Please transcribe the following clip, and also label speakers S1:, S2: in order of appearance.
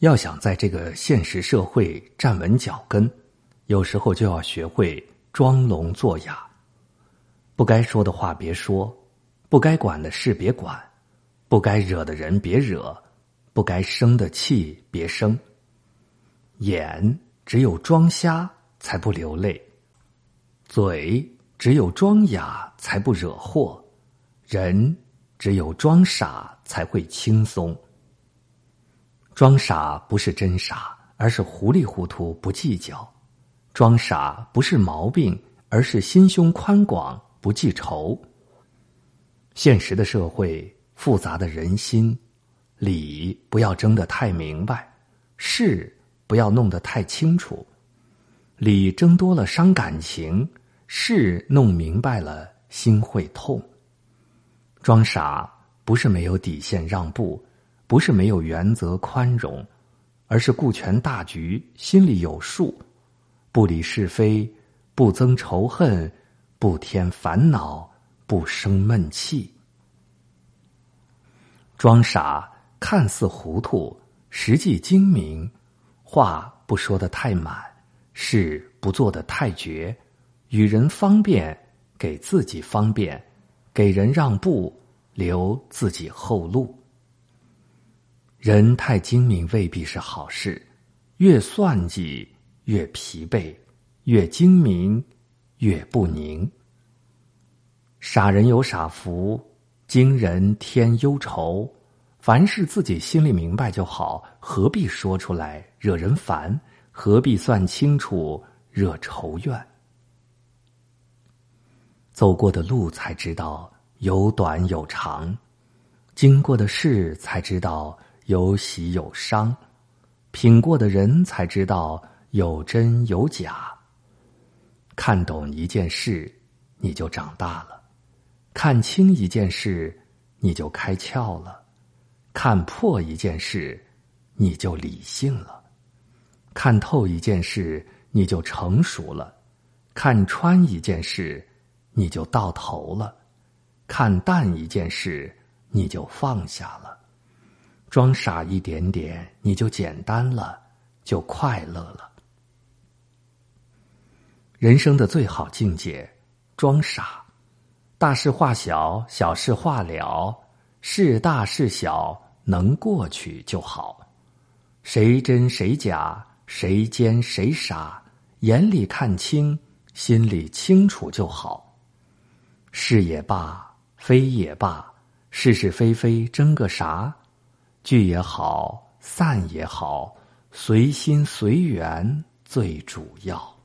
S1: 要想在这个现实社会站稳脚跟，有时候就要学会装聋作哑。不该说的话别说，不该管的事别管，不该惹的人别惹，不该生的气别生。眼只有装瞎才不流泪，嘴只有装哑才不惹祸，人只有装傻才会轻松。装傻不是真傻，而是糊里糊涂不计较；装傻不是毛病，而是心胸宽广不记仇。现实的社会，复杂的人心，理不要争得太明白，事不要弄得太清楚。理争多了伤感情，事弄明白了心会痛。装傻不是没有底线让步。不是没有原则宽容，而是顾全大局，心里有数，不理是非，不增仇恨，不添烦恼，不生闷气。装傻看似糊涂，实际精明，话不说的太满，事不做的太绝，与人方便，给自己方便，给人让步，留自己后路。人太精明未必是好事，越算计越疲惫，越精明越不宁。傻人有傻福，精人添忧愁。凡事自己心里明白就好，何必说出来惹人烦？何必算清楚惹仇怨？走过的路才知道有短有长，经过的事才知道。有喜有伤，品过的人才知道有真有假。看懂一件事，你就长大了；看清一件事，你就开窍了；看破一件事，你就理性了；看透一件事，你就成熟了；看穿一件事，你就到头了；看淡一件事，你就放下了。装傻一点点，你就简单了，就快乐了。人生的最好境界，装傻，大事化小，小事化了，事大事小能过去就好。谁真谁假，谁奸谁傻，眼里看清，心里清楚就好。是也罢，非也罢，是是非非争个啥？聚也好，散也好，随心随缘最主要。